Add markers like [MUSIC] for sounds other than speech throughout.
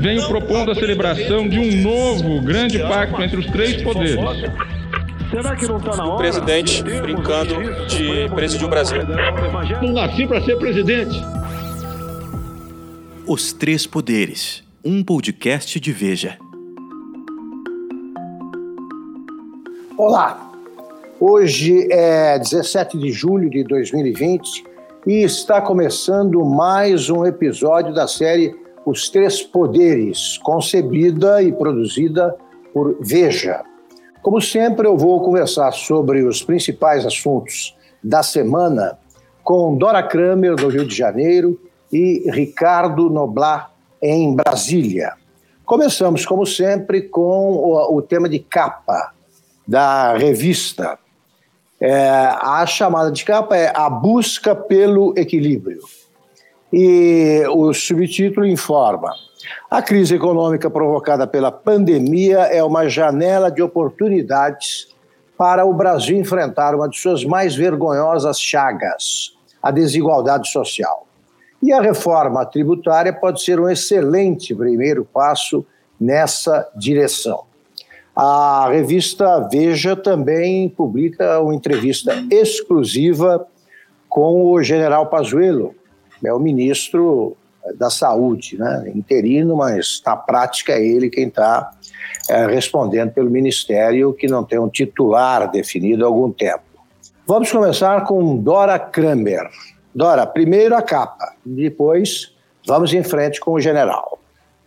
venho propondo a celebração de um novo grande pacto entre os três poderes. Será que não está na hora? O presidente brincando de presidir o Brasil. Não nasci para ser presidente. Os Três Poderes, um podcast de Veja. Olá, hoje é 17 de julho de 2020 e está começando mais um episódio da série Os Três Poderes, concebida e produzida por Veja. Como sempre, eu vou conversar sobre os principais assuntos da semana com Dora Kramer, do Rio de Janeiro, e Ricardo Noblar, em Brasília. Começamos, como sempre, com o, tema de capa da revista. É, a chamada de capa é A Busca pelo Equilíbrio. E o subtítulo informa: A crise econômica provocada pela pandemia é uma janela de oportunidades para o Brasil enfrentar uma de suas mais vergonhosas chagas, a desigualdade social. E a reforma tributária pode ser um excelente primeiro passo nessa direção. A revista Veja também publica uma entrevista exclusiva com o general Pazuello, é o ministro da Saúde, né? interino, mas na prática é ele quem está é, respondendo pelo ministério, que não tem um titular definido há algum tempo. Vamos começar com Dora Kramer. Dora, primeiro a capa, depois vamos em frente com o general.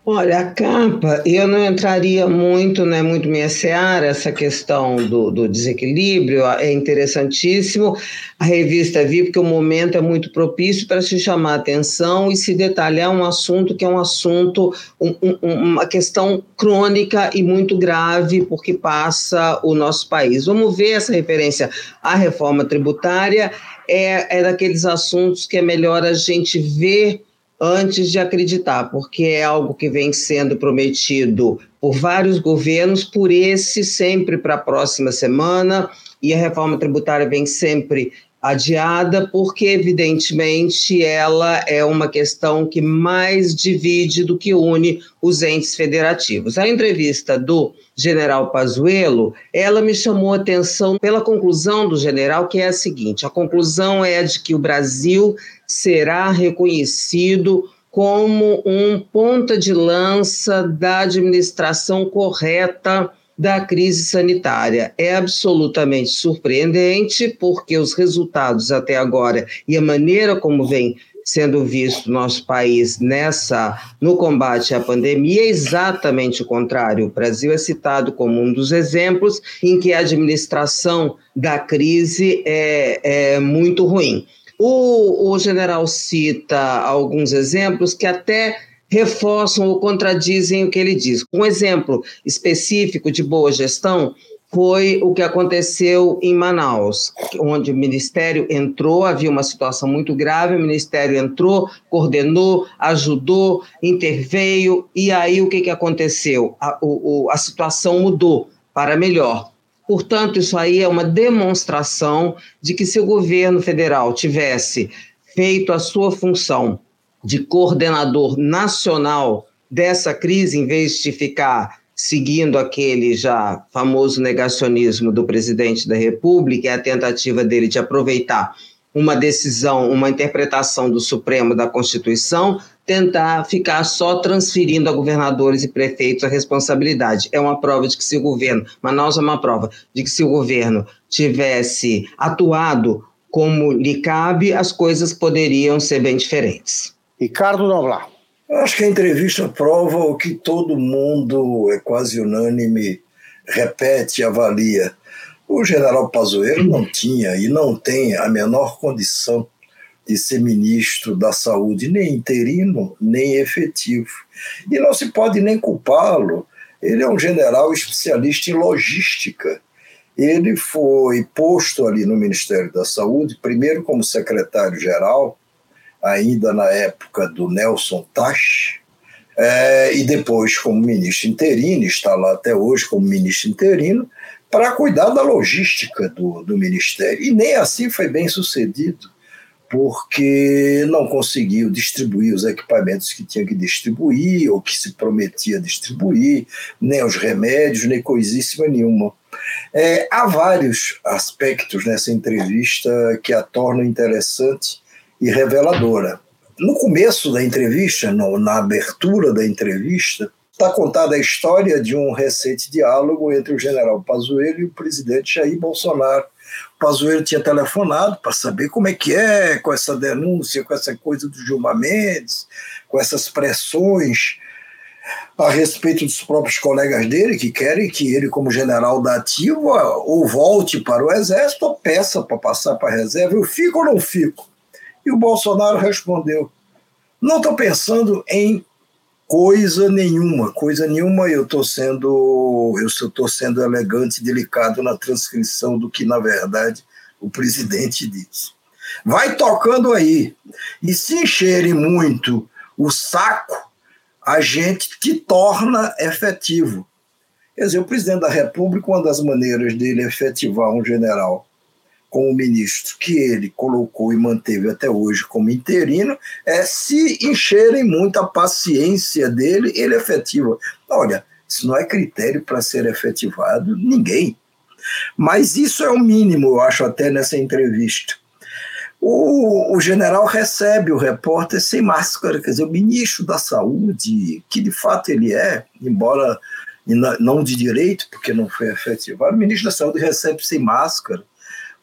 Olha, a capa, eu não entraria muito, não é muito minha seara, essa questão do, do desequilíbrio, é interessantíssimo. A revista Vi, porque o momento é muito propício para se chamar a atenção e se detalhar um assunto que é um assunto, um, um, uma questão crônica e muito grave, porque passa o nosso país. Vamos ver essa referência à reforma tributária, é, é daqueles assuntos que é melhor a gente ver antes de acreditar, porque é algo que vem sendo prometido por vários governos, por esse sempre para a próxima semana, e a reforma tributária vem sempre adiada, porque, evidentemente, ela é uma questão que mais divide do que une os entes federativos. A entrevista do general Pazuello, ela me chamou a atenção pela conclusão do general, que é a seguinte: a conclusão é de que o Brasil será reconhecido como um ponta de lança da administração correta da crise sanitária. É absolutamente surpreendente, porque os resultados até agora e a maneira como vem sendo visto nosso país nessa no combate à pandemia é exatamente o contrário. O Brasil é citado como um dos exemplos em que a administração da crise é, é muito ruim. O, o general cita alguns exemplos que até reforçam ou contradizem o que ele diz. Um exemplo específico de boa gestão foi o que aconteceu em Manaus, onde o Ministério entrou, havia uma situação muito grave, o Ministério entrou, coordenou, ajudou, interveio, e aí o que, que aconteceu? A, o, a situação mudou para melhor. Portanto, isso aí é uma demonstração de que se o governo federal tivesse feito a sua função de coordenador nacional dessa crise, em vez de ficar seguindo aquele já famoso negacionismo do presidente da República, e a tentativa dele de aproveitar uma decisão, uma interpretação do Supremo da Constituição, tentar ficar só transferindo a governadores e prefeitos a responsabilidade. É uma prova de que se o governo, Manaus é uma prova de que se o governo tivesse atuado como lhe cabe, as coisas poderiam ser bem diferentes. Ricardo Noblar. Acho que a entrevista prova o que todo mundo, é quase unânime, repete e avalia. O general Pazuello não tinha e não tem a menor condição de ser ministro da Saúde, nem interino, nem efetivo. E não se pode nem culpá-lo. Ele é um general especialista em logística. Ele foi posto ali no Ministério da Saúde, primeiro como secretário-geral, ainda na época do Nelson Tache, é, e depois como ministro interino, está lá até hoje como ministro interino, para cuidar da logística do, do ministério. E nem assim foi bem sucedido porque não conseguiu distribuir os equipamentos que tinha que distribuir, ou que se prometia distribuir, nem os remédios, nem coisíssima nenhuma. É, há vários aspectos nessa entrevista que a tornam interessante e reveladora. No começo da entrevista, no, na abertura da entrevista, está contada a história de um recente diálogo entre o general Pazuello e o presidente Jair Bolsonaro. O Pazuello tinha telefonado para saber como é que é com essa denúncia, com essa coisa do Gilmar Mendes, com essas pressões a respeito dos próprios colegas dele, que querem que ele, como general da ativa, ou volte para o exército, ou peça para passar para a reserva, eu fico ou não fico? E o Bolsonaro respondeu, não estou pensando em coisa nenhuma, coisa nenhuma, eu estou sendo, eu estou sendo elegante e delicado na transcrição do que, na verdade, o presidente disse. Vai tocando aí, e se encherem muito o saco, a gente te torna efetivo. Quer dizer, o presidente da República, uma das maneiras dele efetivar um general como ministro que ele colocou e manteve até hoje como interino, é se encherem muito a paciência dele, ele efetiva. Olha, isso não é critério para ser efetivado ninguém. Mas isso é o mínimo, eu acho, até nessa entrevista. O, o, general recebe o repórter sem máscara, quer dizer, o ministro da Saúde, que de fato ele é, embora não de direito, porque não foi efetivado, o ministro da Saúde recebe sem máscara.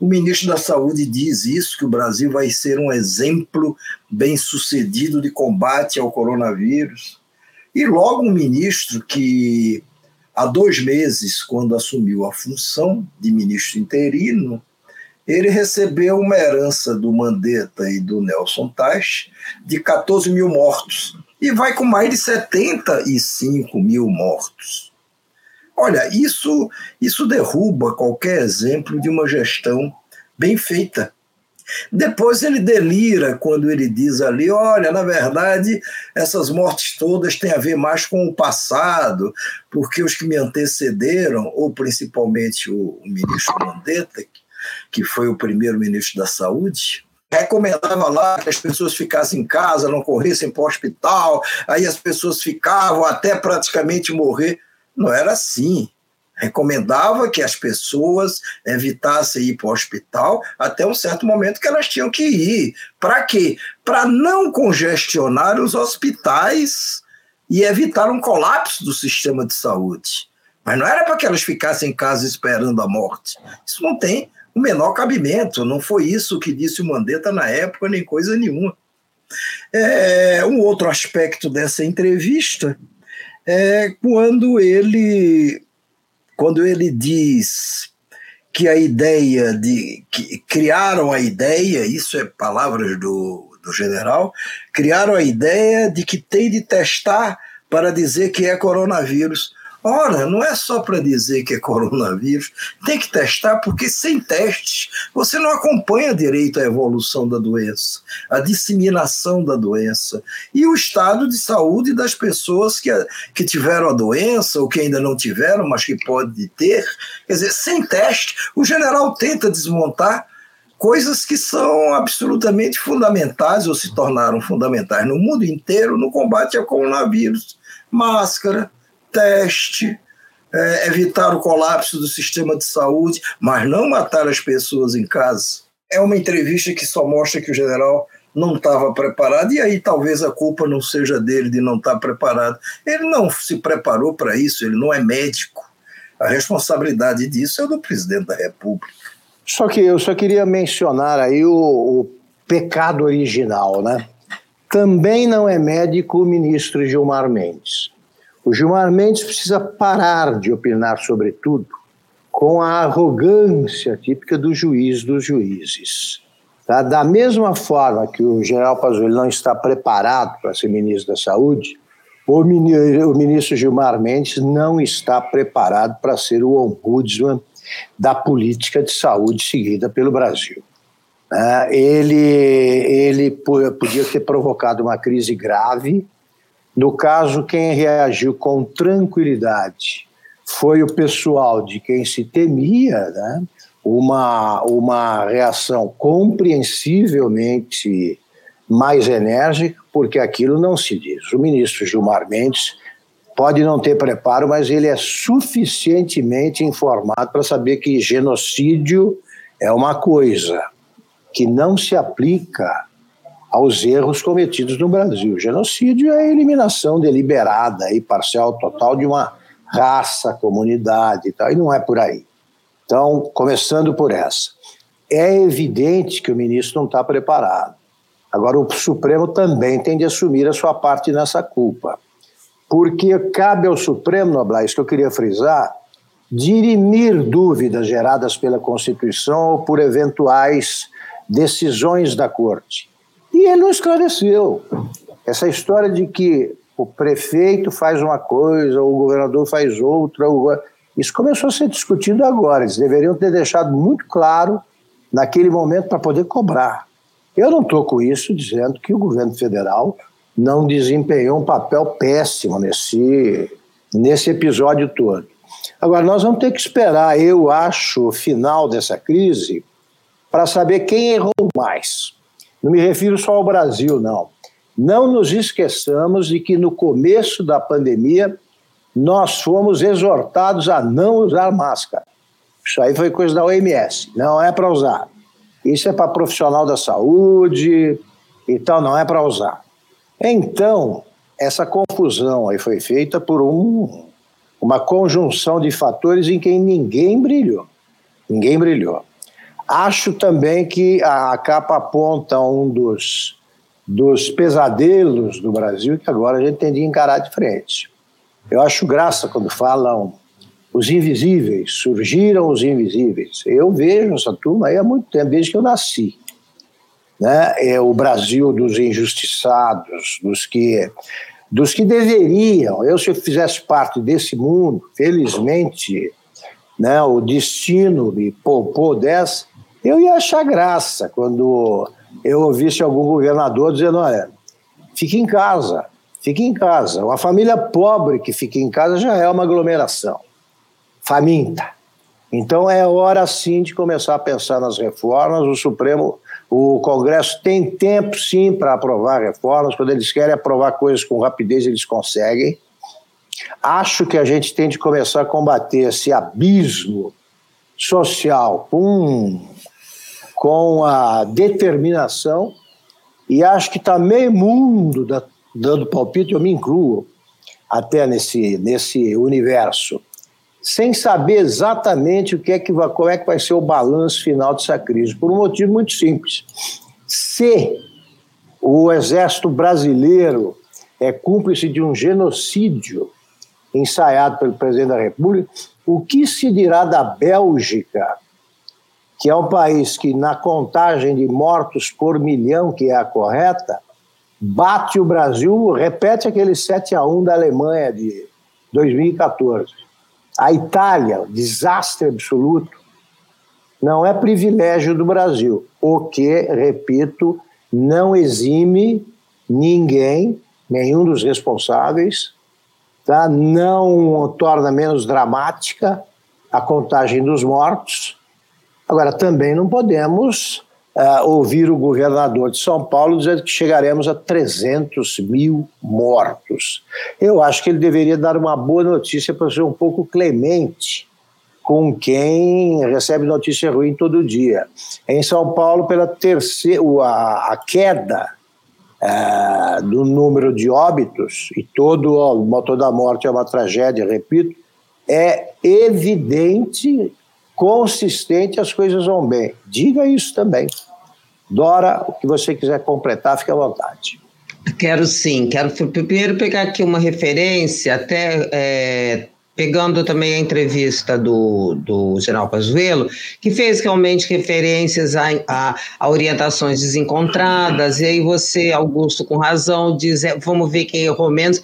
O ministro da Saúde diz isso, que o Brasil vai ser um exemplo bem sucedido de combate ao coronavírus. E logo um ministro que, há dois meses, quando assumiu a função de ministro interino, ele recebeu uma herança do Mandetta e do Nelson Tais de 14 mil mortos e vai com mais de 75 mil mortos. Olha, isso, isso derruba qualquer exemplo de uma gestão bem feita. Depois ele delira quando ele diz ali: olha, na verdade, essas mortes todas têm a ver mais com o passado, porque os que me antecederam, ou principalmente o, ministro Mandetta, que foi o primeiro-ministro da Saúde, recomendava lá que as pessoas ficassem em casa, não corressem para o hospital, aí as pessoas ficavam até praticamente morrer. Não era assim. Recomendava que as pessoas evitassem ir para o hospital até um certo momento que elas tinham que ir. Para quê? Para não congestionar os hospitais e evitar um colapso do sistema de saúde. Mas não era para que elas ficassem em casa esperando a morte. Isso não tem o menor cabimento. Não foi isso que disse o Mandetta na época, nem coisa nenhuma. É, um outro aspecto dessa entrevista é quando ele, quando ele diz que a ideia de. que criaram a ideia, isso é palavras do, do general, criaram a ideia de que tem de testar para dizer que é coronavírus. Ora, não é só para dizer que é coronavírus, tem que testar, porque sem testes você não acompanha direito a evolução da doença, a disseminação da doença e o estado de saúde das pessoas que, que tiveram a doença ou que ainda não tiveram, mas que pode ter. Quer dizer, sem teste, o general tenta desmontar coisas que são absolutamente fundamentais ou se tornaram fundamentais no mundo inteiro no combate ao coronavírus. Máscara, teste, é, evitar o colapso do sistema de saúde, mas não matar as pessoas em casa. É uma entrevista que só mostra que o general não estava preparado, e aí talvez a culpa não seja dele de não estar preparado. Ele não se preparou para isso, ele não é médico. A responsabilidade disso é do presidente da República. Só que eu só queria mencionar aí o, o pecado original, né? Também não é médico o ministro Gilmar Mendes. O Gilmar Mendes precisa parar de opinar sobre tudo com a arrogância típica do juiz dos juízes. Tá? Da mesma forma que o general Pazuello não está preparado para ser ministro da Saúde, o ministro Gilmar Mendes não está preparado para ser o ombudsman da política de saúde seguida pelo Brasil. Né? Ele, ele podia ter provocado uma crise grave no caso, quem reagiu com tranquilidade foi o pessoal de quem se temia, né? uma, uma reação compreensivelmente mais enérgica, porque aquilo não se diz. O ministro Gilmar Mendes pode não ter preparo, mas ele é suficientemente informado para saber que genocídio é uma coisa que não se aplica aos erros cometidos no Brasil. Genocídio é a eliminação deliberada e parcial total de uma raça, comunidade e tal, e não é por aí. Então, começando por essa. É evidente que o ministro não está preparado. Agora, o Supremo também tem de assumir a sua parte nessa culpa. Porque cabe ao Supremo, Noblar, isso que eu queria frisar, dirimir dúvidas geradas pela Constituição ou por eventuais decisões da Corte. E ele não esclareceu. Essa história de que o prefeito faz uma coisa, o governador faz outra, isso começou a ser discutido agora. Eles deveriam ter deixado muito claro naquele momento para poder cobrar. Eu não estou com isso dizendo que o governo federal não desempenhou um papel péssimo nesse, nesse episódio todo. Agora, nós vamos ter que esperar, eu acho, o final dessa crise para saber quem errou mais. Não me refiro só ao Brasil, não. Não nos esqueçamos de que no começo da pandemia nós fomos exortados a não usar máscara. Isso aí foi coisa da OMS, não é para usar. Isso é para profissional da saúde e tal, não é para usar. Então, essa confusão aí foi feita por um, uma conjunção de fatores em que ninguém brilhou. Ninguém brilhou. Acho também que a capa aponta um dos, dos pesadelos do Brasil que agora a gente tem de encarar de frente. Eu acho graça quando falam os invisíveis, surgiram os invisíveis. Eu vejo essa turma aí há muito tempo, desde que eu nasci. Né? É o Brasil dos injustiçados, dos que, dos que deveriam. Eu, se eu fizesse parte desse mundo, felizmente, né, o destino me poupou dessa, eu ia achar graça quando eu ouvisse algum governador dizendo: olha, fique em casa, fique em casa. Uma família pobre que fica em casa já é uma aglomeração, faminta. Então é hora sim de começar a pensar nas reformas. O Supremo, o Congresso tem tempo sim para aprovar reformas. Quando eles querem aprovar coisas com rapidez, eles conseguem. Acho que a gente tem de começar a combater esse abismo social com com a determinação, e acho que está meio mundo da, dando palpite, eu me incluo até nesse, nesse universo, sem saber exatamente o que é que vai, como é que vai ser o balanço final dessa crise, por um motivo muito simples. Se o exército brasileiro é cúmplice de um genocídio ensaiado pelo presidente da República, o que se dirá da Bélgica, que é um país que, na contagem de mortos por milhão, que é a correta, bate o Brasil, repete aquele 7 a 1 da Alemanha de 2014. A Itália, desastre absoluto, não é privilégio do Brasil, o que, repito, não exime ninguém, nenhum dos responsáveis, tá? não torna menos dramática a contagem dos mortos Agora, também não podemos uh, ouvir o governador de São Paulo dizendo que chegaremos a 300 mil mortos. Eu acho que ele deveria dar uma boa notícia para ser um pouco clemente com quem recebe notícia ruim todo dia. Em São Paulo, pela terceira, a, a queda uh, do número de óbitos, e todo, ó, toda a morte é uma tragédia, repito, é evidente consistente, as coisas vão bem. Diga isso também. Dora, o que você quiser completar, fique à vontade. Quero sim, quero primeiro pegar aqui uma referência, até é, pegando também a entrevista do, do General Pazuello, que fez realmente referências a, a, a, orientações desencontradas, e aí você, Augusto, com razão, diz, é, vamos ver quem errou menos.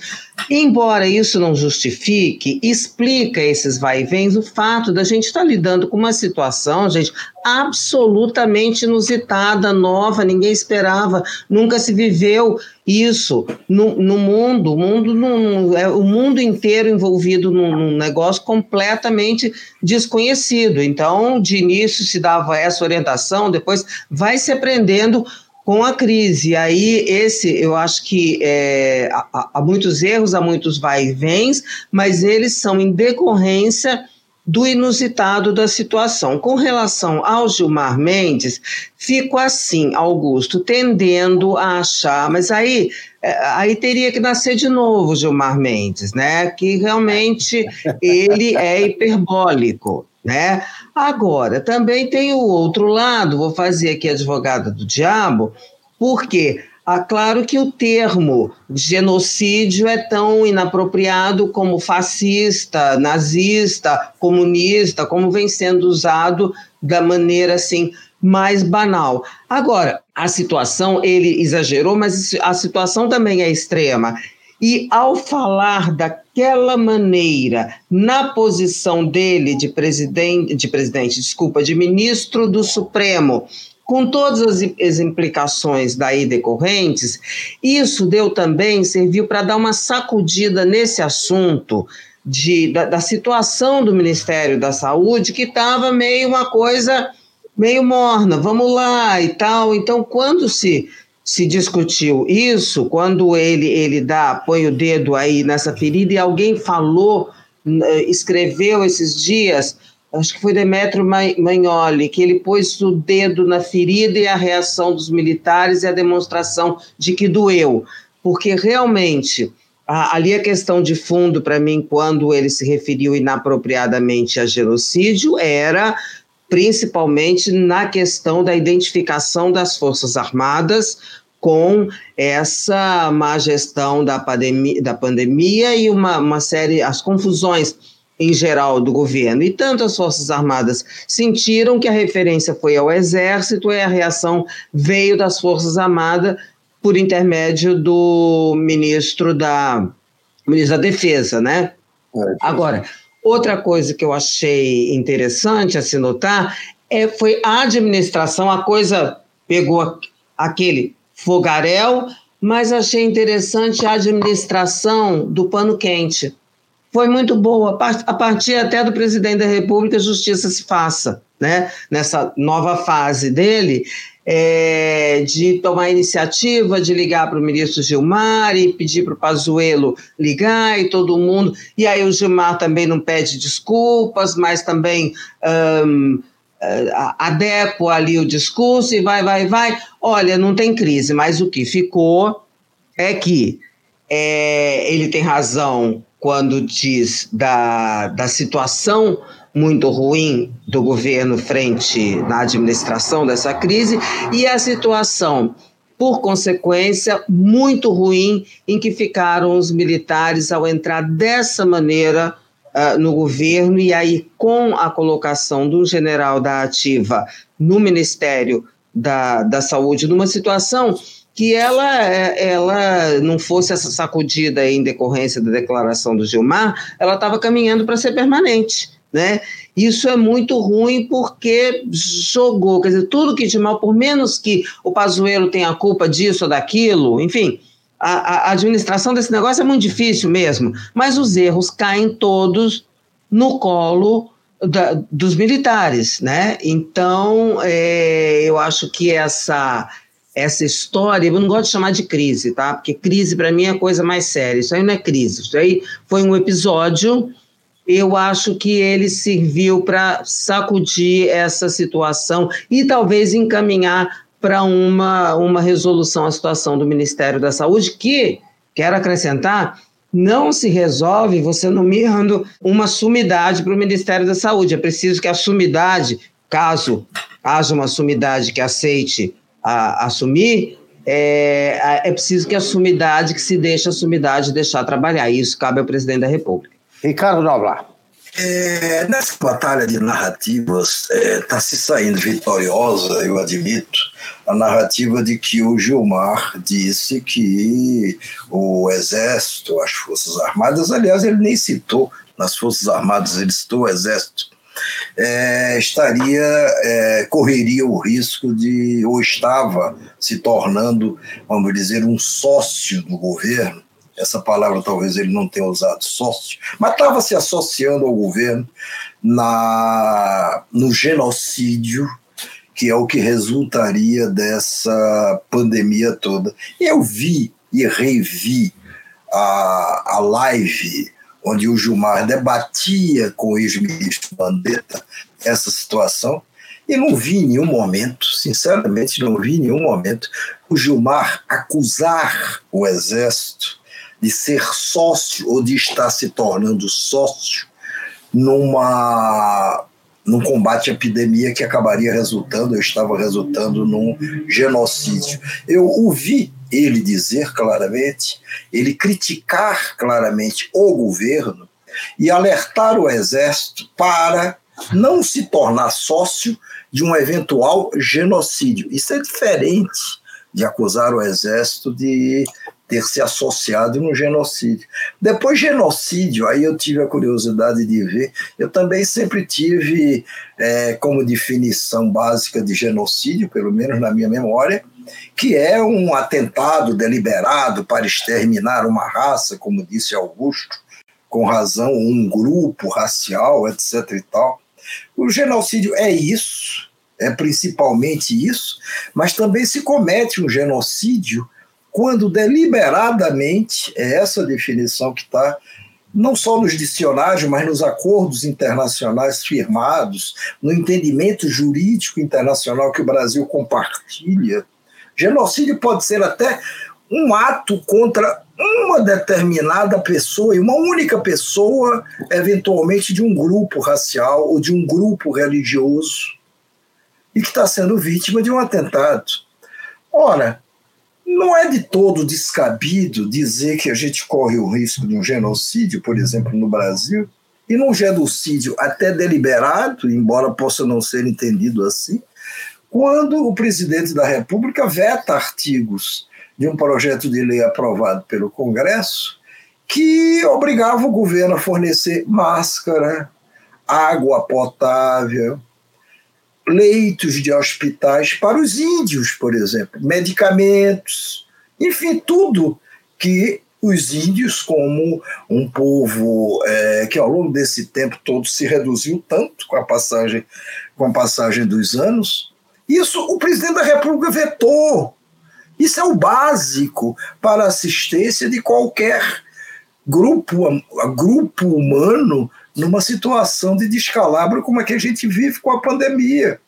Embora isso não justifique, explica esses vai e vens o fato da gente estar tá lidando com uma situação, gente, absolutamente inusitada, nova, ninguém esperava, nunca se viveu isso no, no mundo, o mundo, no, é, o mundo inteiro envolvido num, num, negócio completamente desconhecido. Então, de início se dava essa orientação, depois vai se aprendendo com a crise. Aí, esse, eu acho que é, há, há muitos erros, há muitos vai e vens, mas eles são em decorrência do inusitado da situação. Com relação ao Gilmar Mendes, fico assim, Augusto, tendendo a achar, mas aí, é, aí teria que nascer de novo Gilmar Mendes, né? Que realmente [LAUGHS] ele é hiperbólico. Né? Agora, também tem o outro lado, vou fazer aqui advogada do diabo, porque ah, claro que o termo genocídio é tão inapropriado como fascista, nazista, comunista, como vem sendo usado da maneira assim mais banal. Agora, a situação, ele exagerou, mas a situação também é extrema. E ao falar daquela maneira, na posição dele de presidente, de presidente, desculpa, de ministro do Supremo, com todas as, as implicações daí decorrentes, isso deu também, serviu para dar uma sacudida nesse assunto de, da, da situação do Ministério da Saúde, que estava meio uma coisa meio morna, vamos lá e tal. Então, quando se se discutiu isso, quando ele ele dá, põe o dedo aí nessa ferida e alguém falou, escreveu esses dias acho que foi Demetrio Magnoli, que ele pôs o dedo na ferida e a reação dos militares e a demonstração de que doeu, porque realmente ali a questão de fundo para mim, quando ele se referiu inapropriadamente a genocídio, era principalmente na questão da identificação das Forças Armadas com essa má gestão da pandemia, da pandemia e uma, uma série, as confusões em geral do governo. E tanto as Forças Armadas sentiram que a referência foi ao Exército e a reação veio das Forças Armadas por intermédio do ministro da, ministro da Defesa, né? É, Agora, outra coisa que eu achei interessante a se notar é, foi a administração, a coisa pegou aquele fogaréu, mas achei interessante a administração do pano quente foi muito boa, a partir até do presidente da República, justiça se faça, né? Nessa nova fase dele, é, de tomar iniciativa, de ligar para o ministro Gilmar e pedir para o Pazuello ligar e todo mundo. E aí o Gilmar também não pede desculpas, mas também um, adequa ali o discurso e vai, vai, vai. Olha, não tem crise, mas o que ficou é que é, ele tem razão quando diz da, da situação muito ruim do governo frente na administração dessa crise e a situação, por consequência, muito ruim em que ficaram os militares ao entrar dessa maneira uh, no governo e aí com a colocação do general da ativa no Ministério da, da Saúde, numa situação que ela, ela não fosse essa sacudida em decorrência da declaração do Gilmar, ela estava caminhando para ser permanente. Né? Isso é muito ruim porque jogou, quer dizer, tudo que de mal, por menos que o Pazuello tenha culpa disso ou daquilo, enfim, a, a administração desse negócio é muito difícil mesmo, mas os erros caem todos no colo da, dos militares, né? Então, é, eu acho que essa essa história, eu não gosto de chamar de crise, tá? Porque crise para mim é a coisa mais séria. Isso aí não é crise, isso aí foi um episódio. Eu acho que ele serviu para sacudir essa situação e talvez encaminhar para uma, uma resolução à situação do Ministério da Saúde, que, quero acrescentar, não se resolve você nomeando uma sumidade para o Ministério da Saúde. É preciso que a sumidade, caso haja uma sumidade que aceite a, assumir, é, é preciso que a sumidade, que se deixe a sumidade deixar trabalhar. Isso cabe ao presidente da República. Ricardo Noblar. É, nessa batalha de narrativas, está é, tá se saindo vitoriosa, eu admito, a narrativa de que o Gilmar disse que o Exército, as Forças Armadas, aliás, ele nem citou nas Forças Armadas, ele citou o Exército, é, estaria, é, correria o risco de, ou estava se tornando, vamos dizer, um sócio do governo. Essa palavra talvez ele não tenha usado, sócio, mas estava se associando ao governo na, no genocídio que é o que resultaria dessa pandemia toda. Eu vi e revi a, a live onde o Gilmar debatia com o ex-ministro Mandetta essa situação, e não vi em nenhum momento, sinceramente, não vi em nenhum momento, o Gilmar acusar o Exército de ser sócio ou de estar se tornando sócio numa num combate à epidemia que acabaria resultando, eu estava resultando num genocídio. Eu ouvi ele dizer claramente, ele criticar claramente o governo e alertar o exército para não se tornar sócio de um eventual genocídio. Isso é diferente de acusar o exército de ter se associado no genocídio. Depois, genocídio, aí eu tive a curiosidade de ver, eu também sempre tive é, como definição básica de genocídio, pelo menos na minha memória, que é um atentado deliberado para exterminar uma raça, como disse Augusto, com razão, um grupo racial, etc. e tal. O genocídio é isso, é principalmente isso, mas também se comete um genocídio quando deliberadamente, é essa definição que está não só nos dicionários, mas nos acordos internacionais firmados, no entendimento jurídico internacional que o Brasil compartilha. Genocídio pode ser até um ato contra uma determinada pessoa, e uma única pessoa, eventualmente de um grupo racial ou de um grupo religioso, e que está sendo vítima de um atentado. Ora, não é de todo descabido dizer que a gente corre o risco de um genocídio, por exemplo, no Brasil, e num genocídio até deliberado, embora possa não ser entendido assim, quando o presidente da República veta artigos de um projeto de lei aprovado pelo Congresso que obrigava o governo a fornecer máscara, água potável, leitos de hospitais para os índios, por exemplo, medicamentos, enfim, tudo que os índios, como um povo é, que ao longo desse tempo todo se reduziu tanto com a passagem, com a passagem dos anos, isso o presidente da República vetou. Isso é o básico para a assistência de qualquer grupo, grupo humano numa situação de descalabro como a que a gente vive com a pandemia.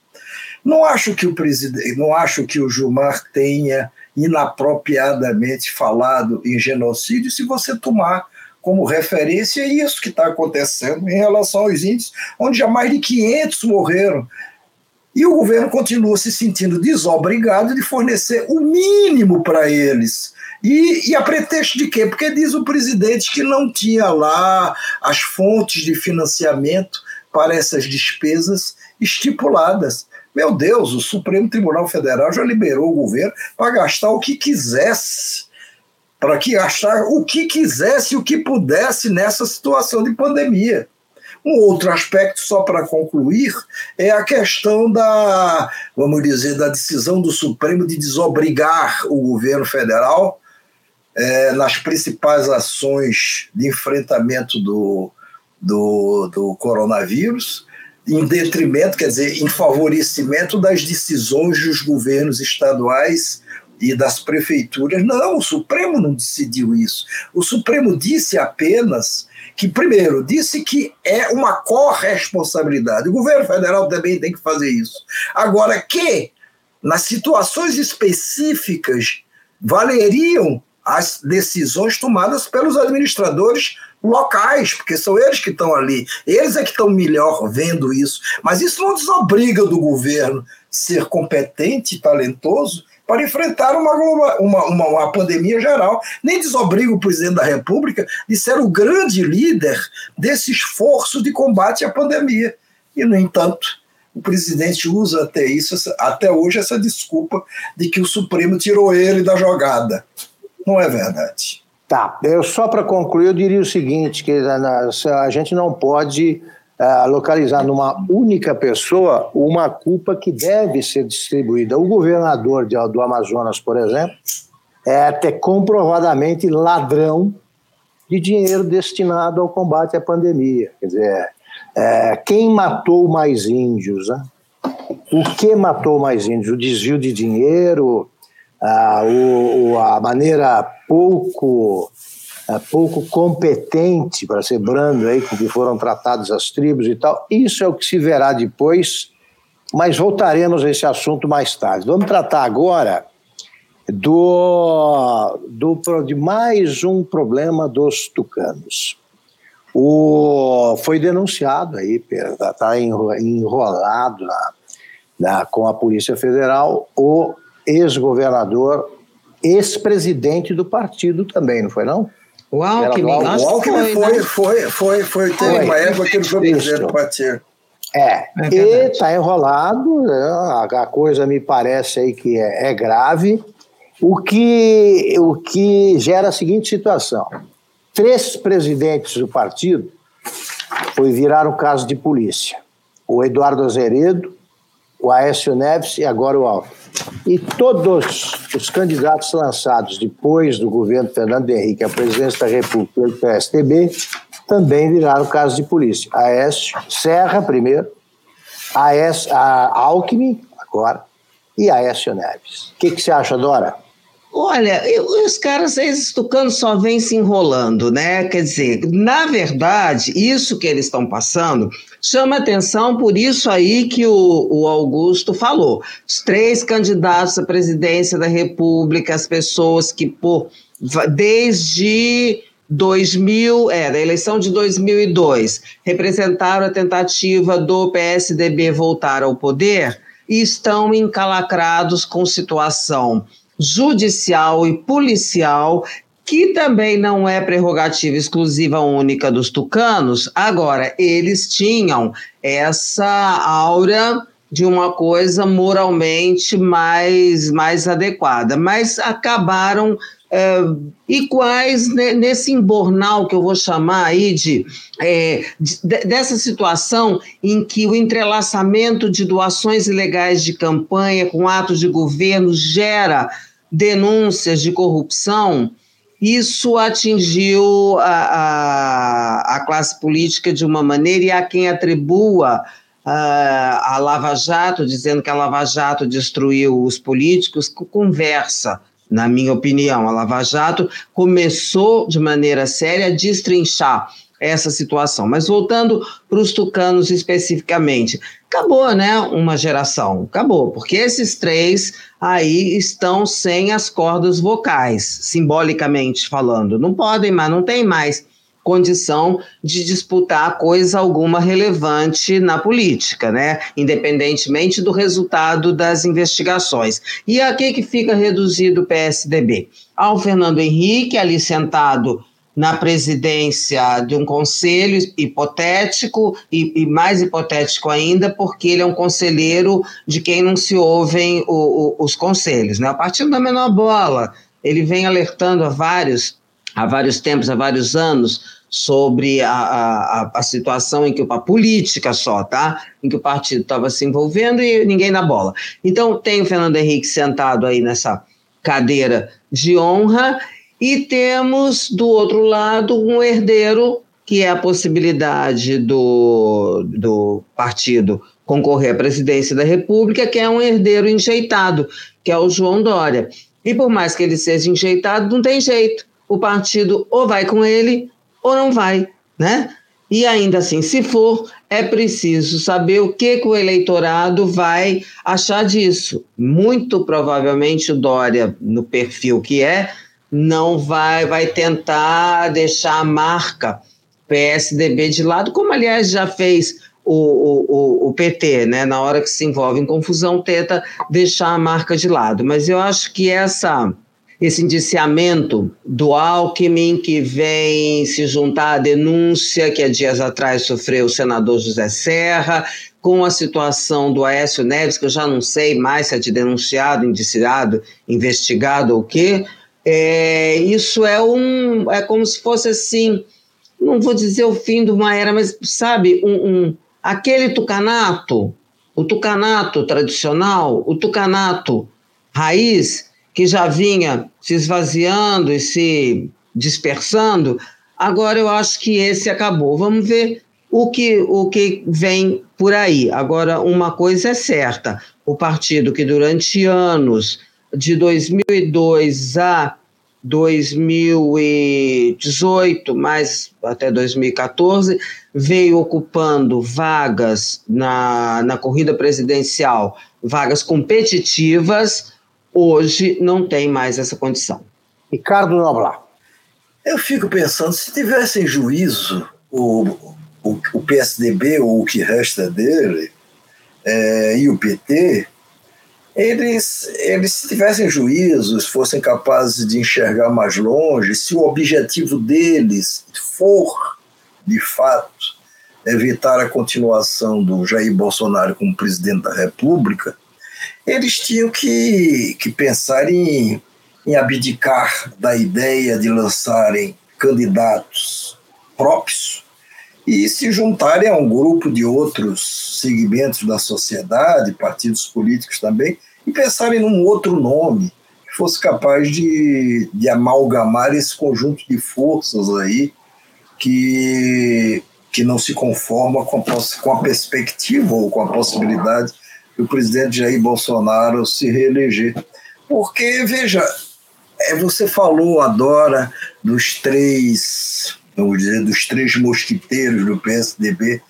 Não acho que o presidente, não acho que o Gilmar tenha inapropriadamente falado em genocídio se você tomar como referência isso que está acontecendo em relação aos índios, onde já mais de 500 morreram. E o governo continua se sentindo desobrigado de fornecer o mínimo para eles e, e, a pretexto de quê? Porque diz o presidente que não tinha lá as fontes de financiamento para essas despesas estipuladas. Meu Deus, o Supremo Tribunal Federal já liberou o governo para gastar o que quisesse, para que gastar o que quisesse o que pudesse nessa situação de pandemia. Um outro aspecto, só para concluir, é a questão da, vamos dizer, da decisão do Supremo de desobrigar o governo federal é, nas principais ações de enfrentamento do, do, do coronavírus, em detrimento, quer dizer, em favorecimento das decisões dos governos estaduais e das prefeituras. Não, o Supremo não decidiu isso. O Supremo disse apenas que, primeiro, disse que é uma corresponsabilidade. O governo federal também tem que fazer isso. Agora, que nas situações específicas valeriam as decisões tomadas pelos administradores locais, porque são eles que estão ali, eles é que estão melhor vendo isso. Mas isso não desobriga do governo ser competente e talentoso para enfrentar uma, uma, uma, uma, pandemia geral. Nem desobriga o presidente da República de ser o grande líder desse esforço de combate à pandemia. E, no entanto, o presidente usa até isso, até hoje, essa desculpa de que o Supremo tirou ele da jogada não é verdade. Tá, eu só para concluir, eu diria o seguinte, que a gente não pode uh, localizar numa única pessoa uma culpa que deve ser distribuída. O governador de, do Amazonas, por exemplo, é até comprovadamente ladrão de dinheiro destinado ao combate à pandemia. Quer dizer, é, quem matou mais índios? Né? O que matou mais índios? O desvio de dinheiro, o, a maneira pouco pouco competente, para ser brando, aí, com que foram tratadas as tribos e tal. Isso é o que se verá depois, mas voltaremos a esse assunto mais tarde. Vamos tratar agora do, do, de mais um problema dos tucanos. O, foi denunciado aí, está enrolado na, na, com a Polícia Federal, o ex-governador, ex-presidente do partido também, não foi não? O Alckmin, o Alckmin foi, né? foi, foi, foi, teve foi. uma época que ele foi presidente do partido. É, é e está enrolado, né? a, coisa me parece aí que é, é, grave, o que, o que gera a seguinte situação. Três presidentes do partido foi virar um caso de polícia. O Eduardo Azeredo, o Aécio Neves e agora o Alckmin. E todos os candidatos lançados depois do governo Fernando Henrique à presidência da República pelo PSDB também viraram caso de polícia. Aécio Serra, primeiro, Aécio, a Alckmin, agora, e Aécio Neves. O que, que você acha, Dora? Olha, eu, os caras, esses tucanos só vêm se enrolando, né? Quer dizer, na verdade, isso que eles estão passando chama atenção por isso aí que o, o Augusto falou. Os três candidatos à presidência da República, as pessoas que, por desde 2000, é, da eleição de 2002, representaram a tentativa do PSDB voltar ao poder e estão encalacrados com situação judicial e policial, que também não é prerrogativa exclusiva única dos tucanos. Agora, eles tinham essa aura de uma coisa moralmente mais, mais adequada, mas acabaram é, iguais nesse embornal que eu vou chamar aí de, é, de, dessa situação em que o entrelaçamento de doações ilegais de campanha com atos de governo gera denúncias de corrupção, isso atingiu a, a, a, classe política de uma maneira e a quem atribua a, a Lava Jato, dizendo que a Lava Jato destruiu os políticos, conversa. Na minha opinião, a Lava Jato começou de maneira séria a destrinchar essa situação. Mas voltando para os tucanos especificamente, acabou, né? Uma geração, acabou, porque esses três aí estão sem as cordas vocais, simbolicamente falando. Não podem mais, não tem mais condição de disputar coisa alguma relevante na política, né? Independentemente do resultado das investigações. E aqui que fica reduzido o PSDB? Ao Fernando Henrique, ali sentado na presidência de um conselho hipotético e, e, mais hipotético ainda porque ele é um conselheiro de quem não se ouvem o, o, os conselhos, né? O partido da menor bola, ele vem alertando há vários, há vários tempos, há vários anos sobre a, a, a situação em que a política só, tá? Em que o partido estava se envolvendo e ninguém dá bola. Então tem o Fernando Henrique sentado aí nessa cadeira de honra e temos, do outro lado, um herdeiro, que é a possibilidade do, do partido concorrer à presidência da República, que é um herdeiro enjeitado, que é o João Dória. E por mais que ele seja enjeitado, não tem jeito. O partido ou vai com ele ou não vai, né? E ainda assim, se for, é preciso saber o que, que o eleitorado vai achar disso. Muito provavelmente o Dória, no perfil que é, não vai, vai tentar deixar a marca PSDB de lado, como aliás já fez o, o, o, PT, né? Na hora que se envolve em confusão, tenta deixar a marca de lado. Mas eu acho que essa esse indiciamento do Alckmin, que vem se juntar à denúncia que há dias atrás sofreu o senador José Serra, com a situação do Aécio Neves, que eu já não sei mais se é de denunciado, indiciado, investigado ou o quê, é, isso é um é como se fosse assim não vou dizer o fim de uma era, mas sabe, um, um, aquele tucanato, o tucanato tradicional, o tucanato raiz, que já vinha se esvaziando e se dispersando, agora eu acho que esse acabou. Vamos ver o que, o que vem por aí. Agora, uma coisa é certa: o partido que durante anos, de 2002 a 2018, mais até 2014, veio ocupando vagas na, na corrida presidencial, vagas competitivas, hoje não tem mais essa condição. Ricardo Noblar. Eu fico pensando, se tivessem juízo o, o, o PSDB ou o que resta dele é, e o PT, eles, eles se tivessem juízos, fossem capazes de enxergar mais longe, se o objetivo deles for, de fato, evitar a continuação do Jair Bolsonaro como presidente da República, eles tinham que, que pensar em, em abdicar da ideia de lançarem candidatos próprios e se juntarem a um grupo de outros segmentos da sociedade, partidos políticos também, e pensarem num outro nome que fosse capaz de, de amalgamar esse conjunto de forças aí que, que não se conforma com a, com a perspectiva ou com a possibilidade do presidente Jair Bolsonaro se reeleger. Porque, veja, é, você falou, adora, dos três, vamos dizer, dos três mosquiteiros do PSDB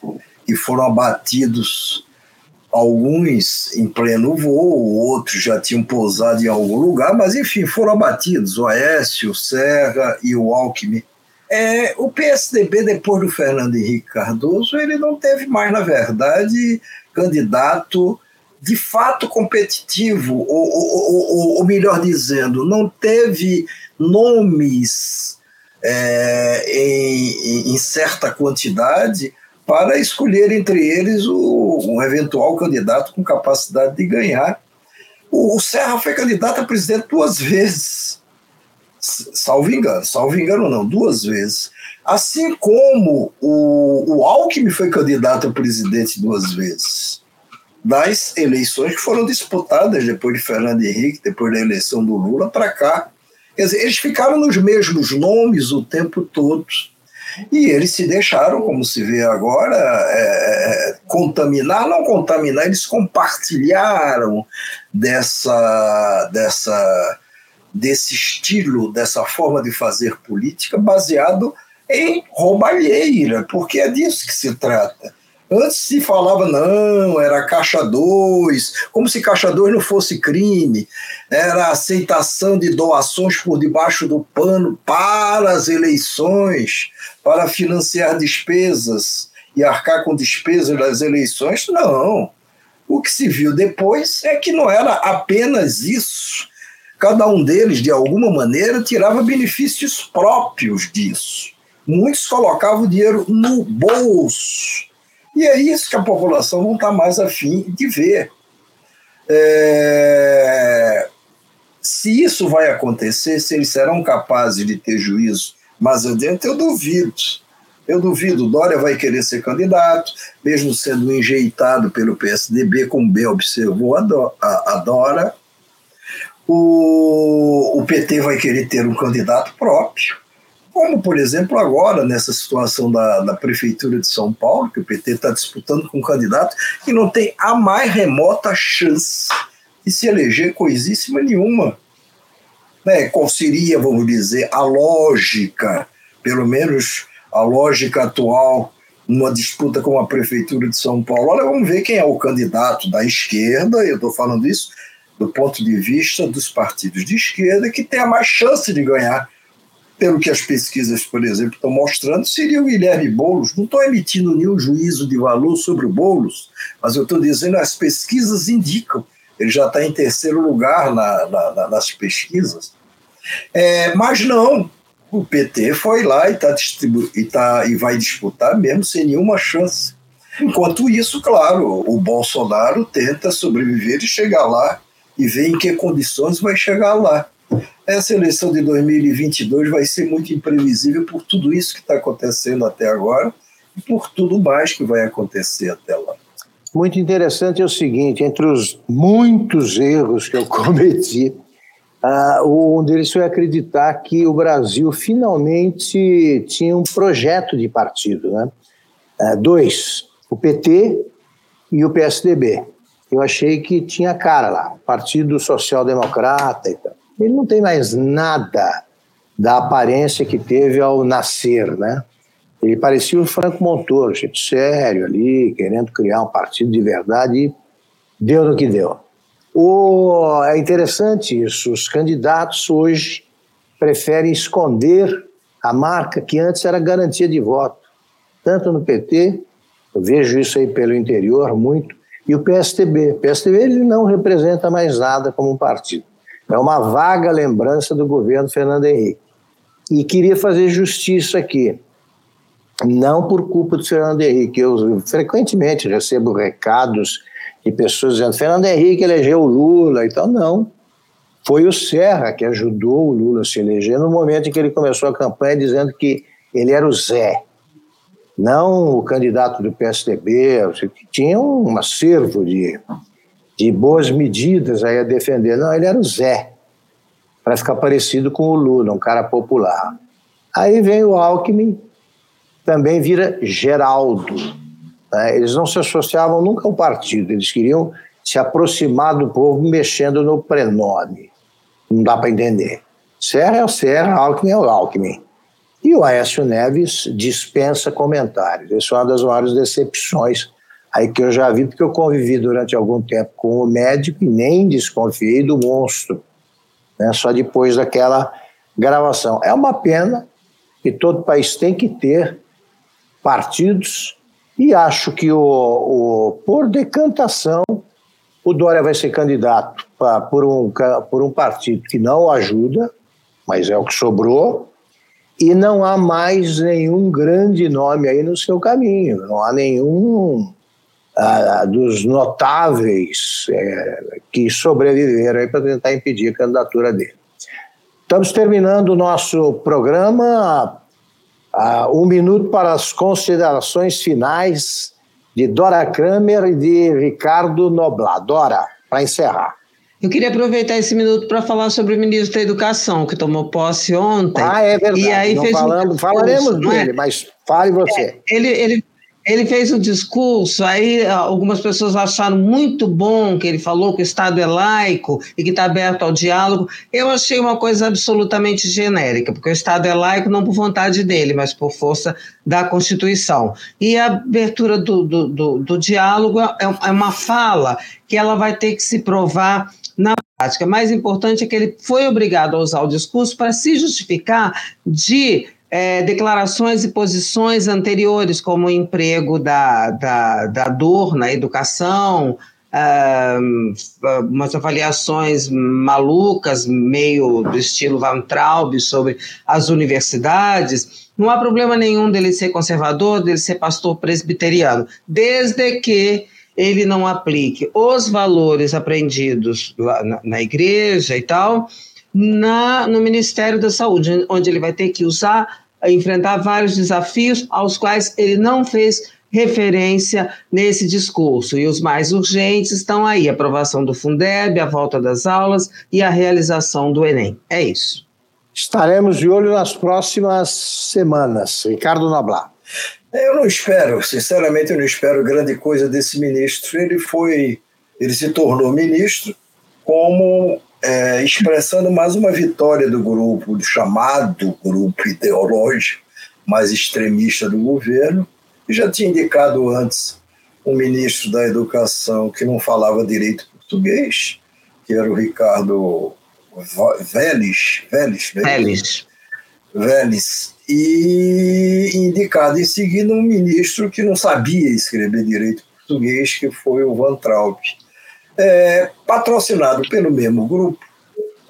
que foram abatidos alguns em pleno voo, outros já tinham pousado em algum lugar, mas enfim, foram abatidos, o Aécio, o Serra e o Alckmin. É, o PSDB, depois do Fernando Henrique Cardoso, ele não teve mais, na verdade, candidato de fato competitivo, ou, ou, ou, ou melhor dizendo, não teve nomes é, em, em certa quantidade para escolher entre eles o, um eventual candidato com capacidade de ganhar. O, o Serra foi candidato a presidente duas vezes, salvo engano, salvo engano não, duas vezes. Assim como o, o Alckmin foi candidato a presidente duas vezes. Das eleições que foram disputadas depois de Fernando Henrique, depois da eleição do Lula para cá. Quer dizer, eles ficaram nos mesmos nomes o tempo todo e eles se deixaram, como se vê agora, é, é, contaminar, não contaminar, eles compartilharam dessa, dessa, desse estilo, dessa forma de fazer política baseado em roubalheira, porque é disso que se trata. Antes se falava, não, era caixa 2, como se caixa 2 não fosse crime, era aceitação de doações por debaixo do pano para as eleições, para financiar despesas e arcar com despesas das eleições. Não. O que se viu depois é que não era apenas isso. Cada um deles, de alguma maneira, tirava benefícios próprios disso. Muitos colocavam o dinheiro no bolso e é isso que a população não está mais afim de ver. É... Se isso vai acontecer, se eles serão capazes de ter juízo mais adiante, eu duvido. Eu duvido. Dória vai querer ser candidato, mesmo sendo enjeitado pelo PSDB, como bem observou a Dora. O, o PT vai querer ter um candidato próprio como, por exemplo, agora, nessa situação da, da Prefeitura de São Paulo, que o PT está disputando com um candidato que não tem a mais remota chance de se eleger coisíssima nenhuma. Né? Qual seria, vamos dizer, a lógica, pelo menos a lógica atual, numa disputa com a Prefeitura de São Paulo? Olha, vamos ver quem é o candidato da esquerda, eu estou falando isso do ponto de vista dos partidos de esquerda, que tem a mais chance de ganhar pelo que as pesquisas, por exemplo, estão mostrando, seria o Guilherme Boulos. Não estou emitindo nenhum juízo de valor sobre o Boulos, mas eu estou dizendo as pesquisas indicam. Ele já está em terceiro lugar na, na, nas pesquisas. É, mas não, o PT foi lá e, tá distribu e, tá, e vai disputar mesmo sem nenhuma chance. Enquanto isso, claro, o Bolsonaro tenta sobreviver e chegar lá e ver em que condições vai chegar lá. Essa eleição de 2022 vai ser muito imprevisível por tudo isso que está acontecendo até agora e por tudo mais que vai acontecer até lá. Muito interessante é o seguinte: entre os muitos erros que eu [LAUGHS] cometi, uh, um deles foi acreditar que o Brasil finalmente tinha um projeto de partido. Né? Uh, dois, o PT e o PSDB. Eu achei que tinha cara lá, Partido Social Democrata e tal. Ele não tem mais nada da aparência que teve ao nascer, né? Ele parecia o Franco Montoro, gente sério ali, querendo criar um partido de verdade e deu no que deu. O, é interessante isso, os candidatos hoje preferem esconder a marca que antes era garantia de voto, tanto no PT, eu vejo isso aí pelo interior muito, e o PSTB. O PSTB ele não representa mais nada como um partido. É uma vaga lembrança do governo Fernando Henrique. E queria fazer justiça aqui não por culpa do Fernando Henrique. Eu frequentemente recebo recados de pessoas dizendo: Fernando Henrique elegeu o Lula e tal. Não. Foi o Serra que ajudou o Lula a se eleger no momento em que ele começou a campanha dizendo que ele era o Zé, não o candidato do PSDB, que tinha um acervo de, de boas medidas aí a defender. Não, ele era o Zé, para ficar parecido com o Lula, um cara popular. Aí vem o Alckmin, também vira Geraldo. Né? Eles não se associavam nunca ao partido, eles queriam se aproximar do povo mexendo no prenome. Não dá para entender. Serra é o Serra, Alckmin é o Alckmin. E o Aécio Neves dispensa comentários. Isso é uma das maiores decepções aí que eu já vi, porque eu convivi durante algum tempo com o médico e nem desconfiei do monstro, né? só depois daquela gravação. É uma pena que todo país tem que ter partidos e acho que o, o por decantação o Dória vai ser candidato pra, por, um, por um partido que não ajuda, mas é o que sobrou, e não há mais nenhum grande nome aí no seu caminho, não há nenhum ah, dos notáveis é, que sobreviveram para tentar impedir a candidatura dele. Estamos terminando o nosso programa. Um minuto para as considerações finais de Dora Kramer e de Ricardo Noblat. Dora, para encerrar. Eu queria aproveitar esse minuto para falar sobre o ministro da Educação, que tomou posse ontem. Ah, é verdade. E aí Não fez falamos, um falaremos é? dele, é? mas fale você. É, ele, ele ele fez um discurso, aí algumas pessoas acharam muito bom que ele falou que o Estado é laico e que está aberto ao diálogo. Eu achei uma coisa absolutamente genérica, porque o Estado é laico não por vontade dele, mas por força da Constituição. E a abertura do, do, do, do diálogo é, é uma fala que ela vai ter que se provar na prática. Mais importante é que ele foi obrigado a usar o discurso para se justificar de é, declarações e posições anteriores, como o emprego da, da, da dor na educação, uh, umas avaliações malucas, meio do estilo Van Traub, sobre as universidades. Não há problema nenhum dele ser conservador, dele ser pastor presbiteriano, desde que ele não aplique os valores aprendidos na, na igreja e tal, na, no Ministério da Saúde, onde ele vai ter que usar, enfrentar vários desafios aos quais ele não fez referência nesse discurso. E os mais urgentes estão aí: a aprovação do Fundeb, a volta das aulas e a realização do Enem. É isso. Estaremos de olho nas próximas semanas. Ricardo Noblar. Eu não espero, sinceramente, eu não espero grande coisa desse ministro. Ele foi, ele se tornou ministro como é, expressando mais uma vitória do grupo, do chamado grupo ideológico mais extremista do governo, e já tinha indicado antes um ministro da Educação que não falava direito português, que era o Ricardo Vélez, Vélez, Vélez. Vélez, e indicado em seguida um ministro que não sabia escrever direito português, que foi o Van Traub é, patrocinado pelo mesmo grupo,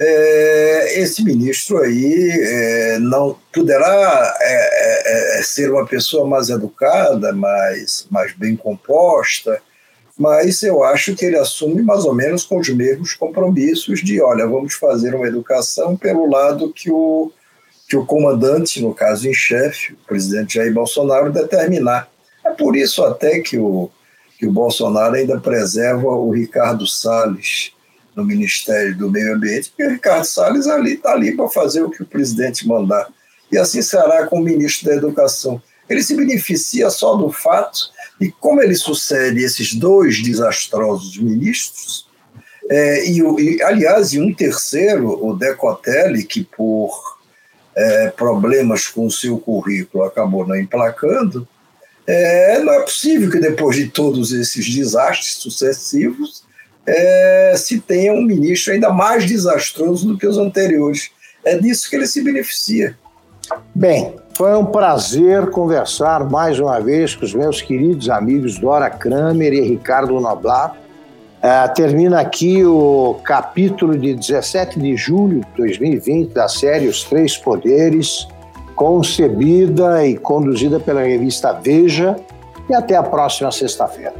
é, esse ministro aí é, não poderá é, é, é, ser uma pessoa mais educada, mais, mais bem composta, mas eu acho que ele assume mais ou menos com os mesmos compromissos de, olha, vamos fazer uma educação pelo lado que o, que o comandante, no caso em chefe, o presidente Jair Bolsonaro, determinar. É por isso até que o, que o Bolsonaro ainda preserva o Ricardo Salles no Ministério do Meio Ambiente, porque o Ricardo Salles ali está ali para fazer o que o presidente mandar. E assim será com o ministro da Educação. Ele se beneficia só do fato e como ele sucede esses dois desastrosos ministros, é, e, e, aliás, e um terceiro, o Decotelli, que por é, problemas com o seu currículo acabou não emplacando, é, não é possível que depois de todos esses desastres sucessivos é, se tenha um ministro ainda mais desastroso do que os anteriores. É disso que ele se beneficia. Bem, foi um prazer conversar mais uma vez com os meus queridos amigos Dora Kramer e Ricardo Noblat. É, termina aqui o capítulo de 17 de julho de 2020 da série Os Três Poderes, concebida e conduzida pela revista Veja. E até a próxima sexta-feira.